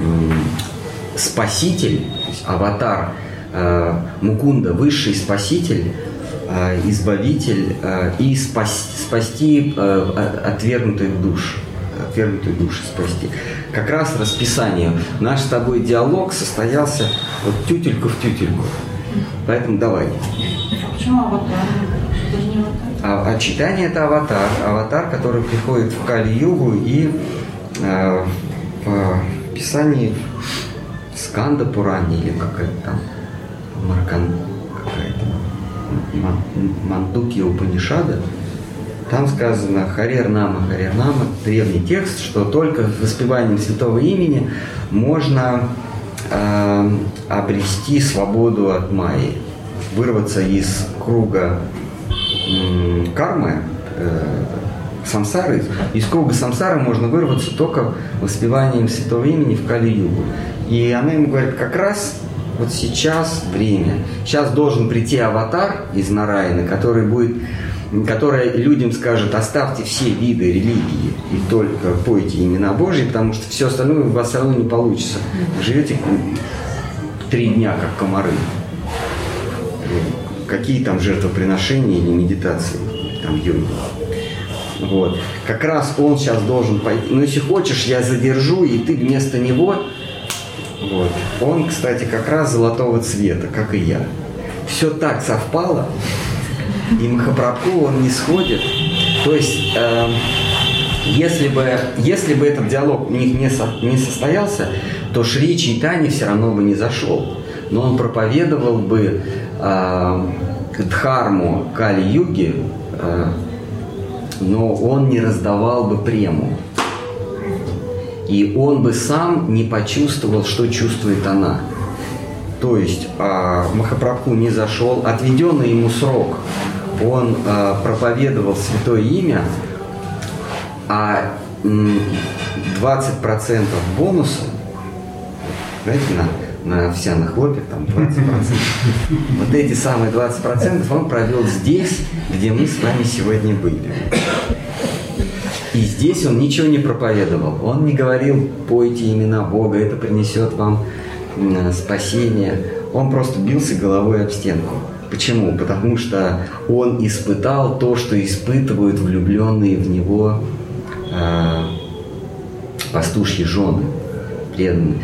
э, спаситель, аватар Мукунда, высший спаситель, э, избавитель э, и спас, спасти отвергнутых душ отвергнутые души спасти. Как раз расписание. Наш с тобой диалог состоялся вот тютельку в тютельку. Поэтому давай. Почему аватар? А, а читание это аватар. Аватар, который приходит в Кали-югу и э, в Писании Сканда Пурани или какая-то там Маркан какая-то, Мандуки Упанишада, там сказано Харер Нама, Харер Нама, древний текст, что только воспеванием святого имени можно э, обрести свободу от майи, вырваться из круга э, кармы, э, самсары. Из круга самсары можно вырваться только воспеванием святого имени в Кали-югу. И она ему говорит, как раз вот сейчас время. Сейчас должен прийти аватар из Нарайны, который будет который людям скажет, оставьте все виды религии и только пойте имена Божьи, потому что все остальное у вас все равно не получится. живете три дня, как комары. Какие там жертвоприношения или медитации, там йоги. Вот. Как раз он сейчас должен пойти. Но если хочешь, я задержу, и ты вместо него вот. Он, кстати, как раз золотого цвета, как и я. Все так совпало, и Махапрабху он не сходит. То есть, э, если, бы, если бы этот диалог у них не, со, не состоялся, то Шри Чайтани все равно бы не зашел. Но он проповедовал бы э, дхарму Кали-юги, э, но он не раздавал бы прему и он бы сам не почувствовал, что чувствует она. То есть а, Махапрабху не зашел, отведенный ему срок, он а, проповедовал святое имя, а 20% бонуса, знаете, на, на овсяных хлопьях там 20%. Вот эти самые 20% он провел здесь, где мы с вами сегодня были. И здесь он ничего не проповедовал. Он не говорил, пойте имена Бога, это принесет вам спасение. он просто бился головой об стенку. Почему? Потому что он испытал то, что испытывают влюбленные в него э, пастушьи жены, преданные.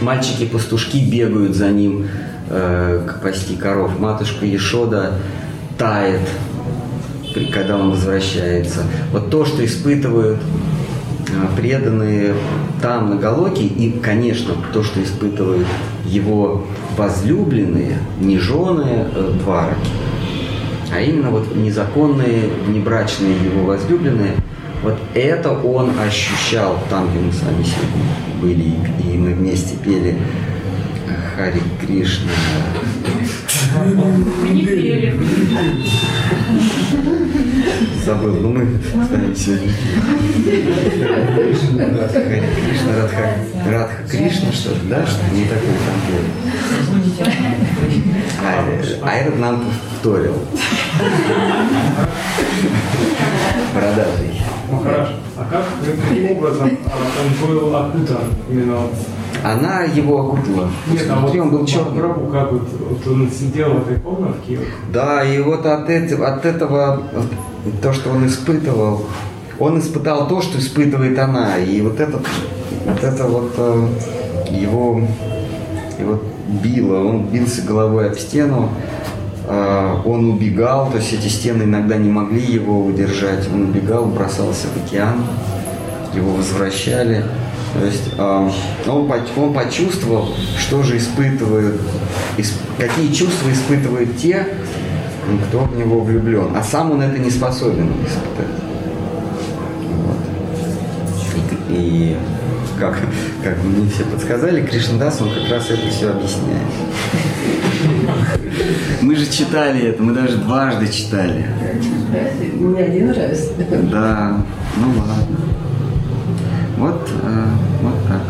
Мальчики-пастушки бегают за ним э, пасти коров. Матушка Ешода тает, когда он возвращается. Вот то, что испытывают э, преданные там на Галоке, и, конечно, то, что испытывают его возлюбленные, не жены э, двараки, а именно вот незаконные, внебрачные его возлюбленные, вот это он ощущал там, где мы с вами сегодня были, и мы вместе пели Хари Кришна. Забыл, ну мы с вами сегодня Хари Кришна, Радха, Радха Кришна, что-то, да? Что не такое там было. А, а этот нам повторил. Бородатый. Ну хорошо. А как, каким образом он был окутан именно она его окутала. Нет, а вот он был черный. Гробу, как вот, вот он сидел в этой комнатке. Да, и вот от этого, от этого, то, что он испытывал, он испытал то, что испытывает она. И вот это, вот это вот э, его, его било. Он бился головой об стену, э, он убегал, то есть эти стены иногда не могли его удержать. Он убегал, бросался в океан, его возвращали. То есть э, он, он почувствовал, что же испытывают, какие чувства испытывают те, кто в него влюблен. А сам он это не способен испытать. Вот. И, и как, как мне все подсказали, Кришнадас, он как раз это все объясняет. Мы же читали это, мы даже дважды читали. Не один раз. Да, ну ладно. Вот, э, вот так.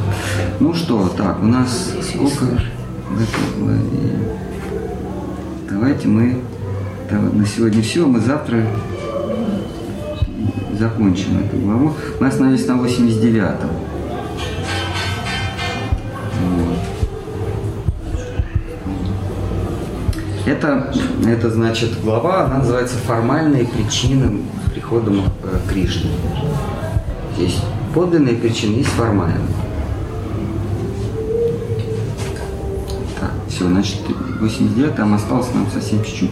Ну что, так, у нас сколько главе? Давайте мы на сегодня все, мы завтра закончим эту главу. Мы остановились на 89 вот. Это, это значит глава, она называется «Формальные причины прихода э, Кришны». Здесь подлинные причины, есть формальные. Так, все, значит, 89 там осталось нам совсем чуть-чуть.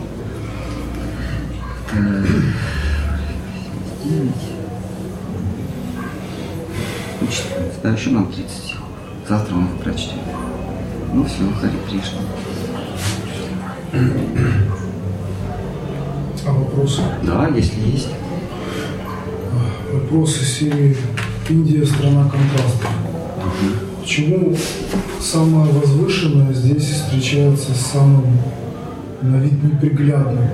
Да, еще нам 30 стихов. Завтра мы их прочтем. Ну все, Хари Кришна. А вопросы? Да, если есть. Вопросы серии Индия – страна контрастов. Почему самое возвышенное здесь встречается с самым на вид неприглядным?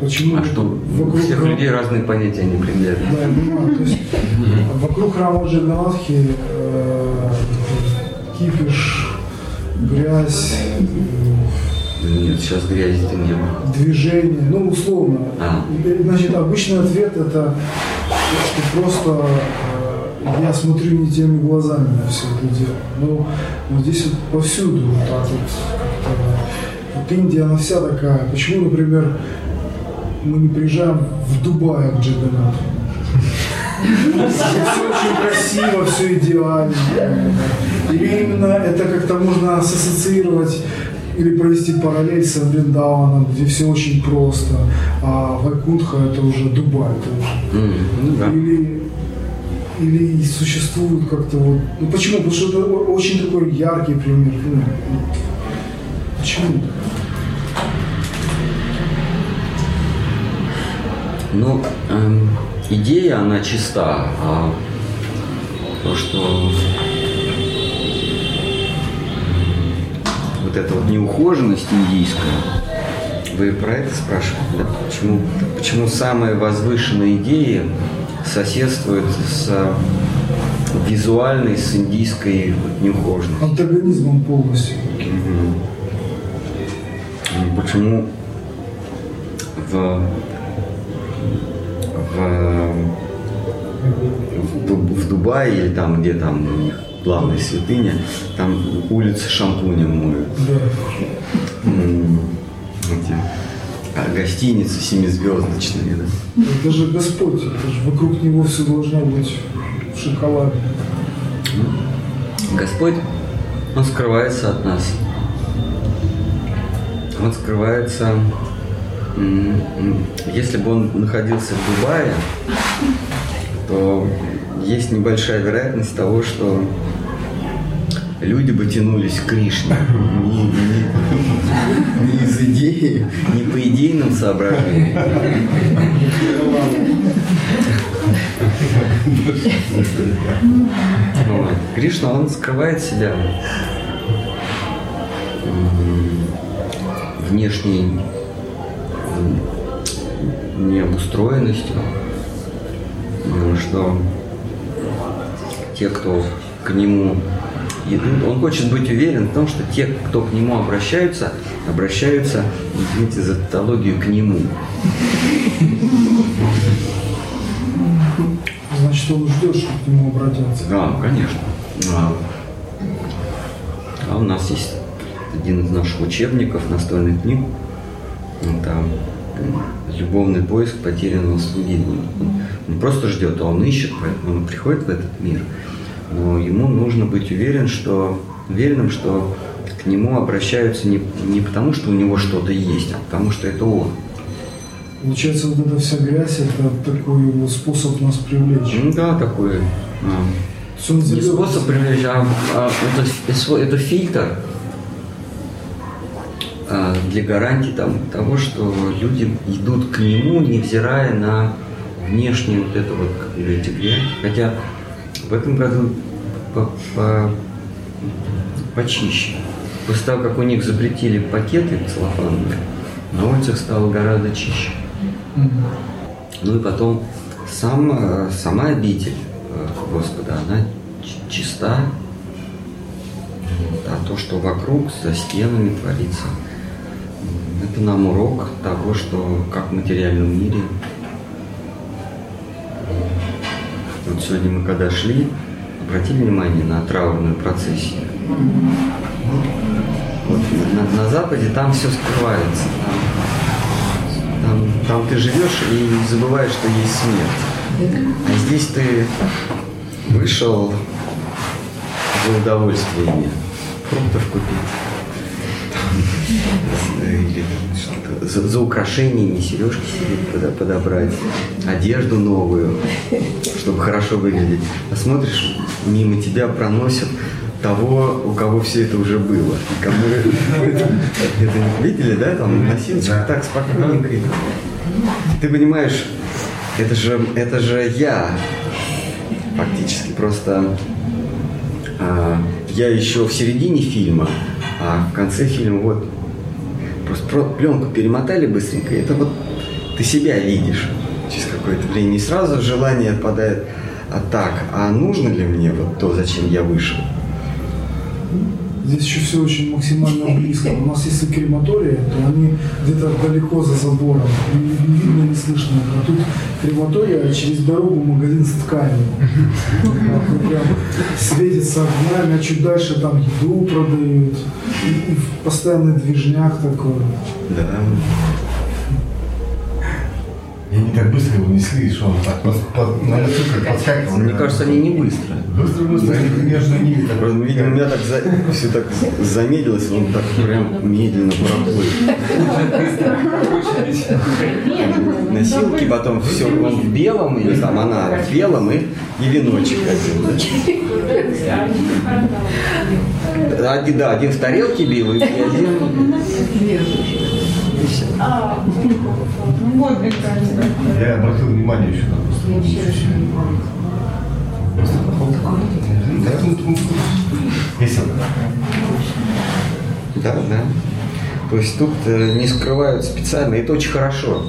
Почему а что, вокруг всех храм... людей разные понятия неприглядные. Да, я понимаю. То есть вокруг храма Джаганатхи э, кипиш, грязь, нет, сейчас грязи-то не было. Движение, ну, условно. А. Значит, обычный ответ это, что просто э, я смотрю не теми глазами на все это дело. Но, но здесь вот повсюду вот так вот. Вот Индия, она вся такая. Почему, например, мы не приезжаем в Дубай к Джаганату? Все очень красиво, все идеально. Или именно это как-то можно ассоциировать или провести параллель с Вриндаваном, где все очень просто, а Вайкунтха это уже Дубай. Это уже. Mm, ну, да. Или или существует как-то вот... Ну почему? Потому что это очень такой яркий пример. Ну, почему? Ну, эм, идея, она чиста, а то, что вот эта вот неухоженность индийская, вы про это спрашиваете, да? Почему, почему самые возвышенные идеи соседствуют с визуальной, с индийской вот, неухоженностью? Антагонизмом полностью. Угу. Почему в, в, в, в Дубае или там, где там у них главная святыня, там улицы шампунем моют. Эти а, гостиницы семизвездочные, да. Это же Господь, это же вокруг Него все должно быть в шоколаде. Господь, Он скрывается от нас. Он скрывается, если бы Он находился в Дубае, то есть небольшая вероятность того, что люди бы тянулись к Кришне. Не, не- не из идеи, не по идейным соображениям. Кришна, он скрывает себя внешней необустроенностью, что те, кто к нему идут, он хочет быть уверен в том, что те, кто к нему обращаются, обращаются, извините за тавтологию, к нему. Значит, Он ждет, что к Нему обратятся. Да, конечно. А, а у нас есть один из наших учебников настольных книг. Это м, любовный поиск потерянного слуги. Он, он не просто ждет, а он ищет, поэтому он приходит в этот мир. Но ему нужно быть уверен, что, уверенным, что к нему обращаются не, не потому, что у него что-то есть, а потому что это он. Получается, вот эта вся грязь, это такой его способ нас привлечь. Ну да, такой. а, Не способ привлечь, а, а это, это фильтр а, для гарантии там, того, что люди идут к нему, невзирая на внешнюю вот это вот, как говорите, грязь. Хотя в этом году по- по- почище. После того, как у них запретили пакеты целлофановые, на улицах стало гораздо чище. Ну и потом сам, э, сама обитель э, Господа, она чиста, а то, что вокруг, за стенами творится, это нам урок того, что как в материальном мире. Вот сегодня мы когда шли, обратили внимание на траурную процессию. Вот, на, на Западе там все скрывается. Там, там, там ты живешь и забываешь, что есть смерть. А здесь ты вышел за удовольствиями фруктов купить. Или за, за украшениями сережки себе подобрать, одежду новую, чтобы хорошо выглядеть. А смотришь, мимо тебя проносят того, у кого все это уже было. Кому это видели, да, там носилочка так спокойненько. Ты понимаешь, это же, это же я фактически. Просто а, я еще в середине фильма, а в конце фильма вот просто про- пленку перемотали быстренько, это вот ты себя видишь через какое-то время. И сразу желание отпадает, а так, а нужно ли мне вот то, зачем я вышел? Здесь еще все очень максимально близко. У нас если крематория, то они где-то далеко за забором. Не, не видно, не слышно. А тут крематория, а через дорогу магазин с тканью. Прям светится огнями, а чуть дальше там еду продают. И, и постоянный движняк такой. Да. И они так быстро его несли, что он так под, под, на мотоцикле подскакивал. Мне кажется, они не быстро. Быстро, быстро, они между ними так. Просто, видимо, меня так за- все так замедлилось, он так прям медленно проплыл. Носилки, потом все, он в белом, или там она в белом, и, и веночек один. Да, один, да, один в тарелке белый, и один... Я обратил внимание еще на. Да, Весело. Да, да. То есть тут э, не скрывают специально, и это очень хорошо.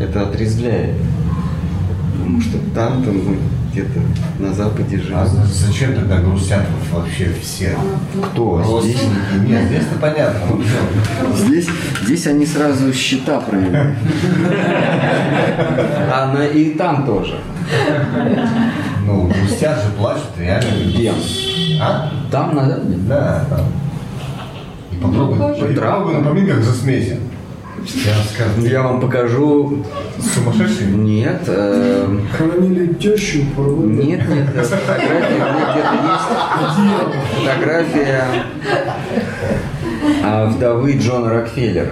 Это отрезвляет. Потому что там-то мы где-то на Западе А живем. зачем тогда грустят вообще все? Кто здесь? Родственники? Нет, здесь-то понятно. Здесь, здесь они сразу счета проявляют. А на, и там тоже. Ну, грустят же, плачут, реально. Где? А? Там, на западе? Да, там. И попробуй, попробуй на поминках засмейся. Я Я вам покажу. сумасшедший? Нет, э, Хоронили тещу, порвали. нет, нет, фотография у меня где-то есть. Фотография а, вдовы Джона Рокфеллера.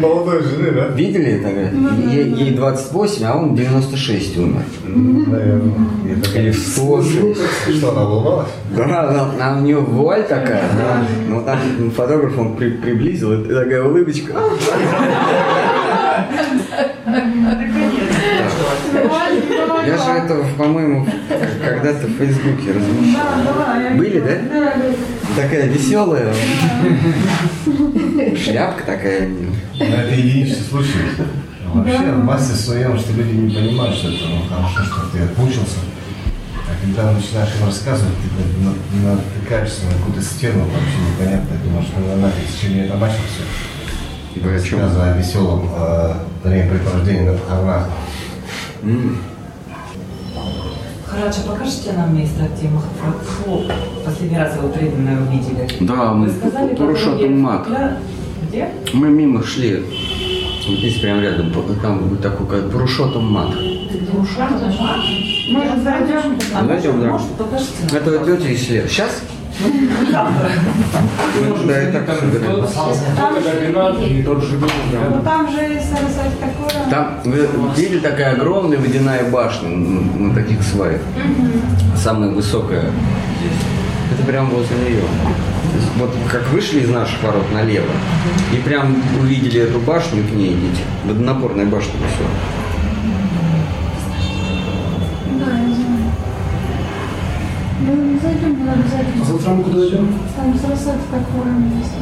Молодой жены, да? Видели это? Ей, ей 28, а он 96 умер. Наверное. Или в 106. Что, она волновалась? Да, да, а у нее вуаль такая. Ну там фотограф он при- приблизил, и такая улыбочка. Я же это, по-моему, когда-то в Фейсбуке размещал. Были, да? Такая веселая. Шляпка такая. Но это единичный случай. Вообще, в массе своем, что люди не понимают, что это ну, хорошо, что ты отмучился. А когда начинаешь им рассказывать, ты на- на- натыкаешься на какую-то стену вообще непонятно. Думаешь, ну на нафиг, с чем я это начал все. Вы о чем? Рассказы о веселом э, времяпрепровождении на похоронах. Хорошо, покажите нам место, где Махатху последний раз его преданное увидели. Да, мы сказали, потом мат. Где? Мы мимо шли. Вот здесь прям рядом, там будет такой как Брушотом мат. Может, зайдем? А Зайдем, да. Может, покажите нам? Это вот тетя слева. Сейчас? Да, дом. Ну там же, рассказать такое... Там, вы видели, такая огромная водяная башня на, таких сваях? Самая высокая здесь. Это прям возле нее. Вот как вышли из наших ворот налево, и прям увидели эту башню, к ней идите. Водонапорная башня все. Ну, зайдем туда А обязательно. завтра мы куда идем? Там рассказать такое место.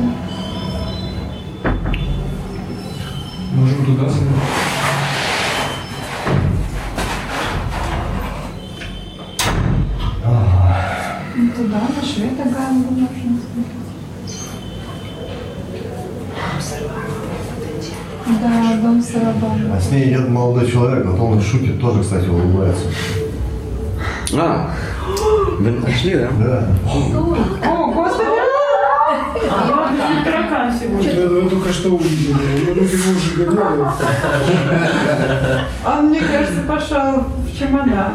Можем туда сходить. Ну, туда, на шведа Ганду можно смотреть. Да, дом Сарабана. А с ней идет молодой человек, вот он и шутит, тоже, кстати, улыбается. А, 문 아, 실례요? 네. 어, 고맙습니다. О, господи! Я, я только что увидел. Я люди уже гоняли. Он, мне кажется, пошел в чемодан.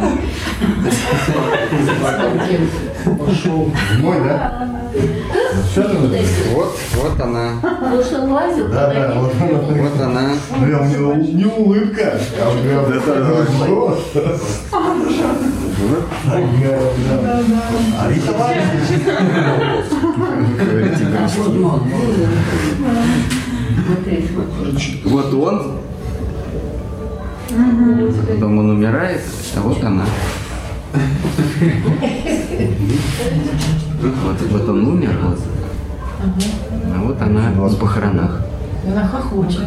Пошел. Мой, да? Вот, вот она. Ну что, он лазил? Да, да, вот он. Вот она. Бля, у него не улыбка, а прям это А Рита Вот он. Потом он умирает, а вот она. Вот, вот он умер, вот. А вот она в похоронах. Она хохочет.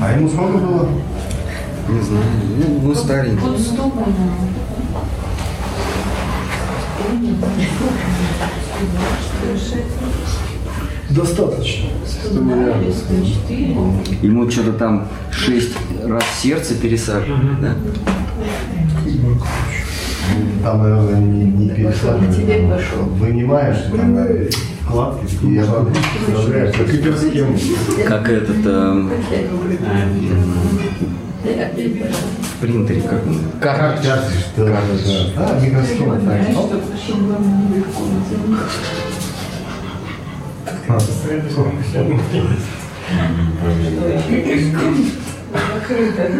А ему сколько было? Не знаю, ну, ну старенький. Вот столько, да. Достаточно. Ему что-то там шесть раз сердце пересаживали, да? Там, наверное, не, не пошел. Вынимаешь, там такие, я как. Как этот э, принтере, как он? Как тянешь, да, да, да. Да, микросхема, так. Оп. Закрыто.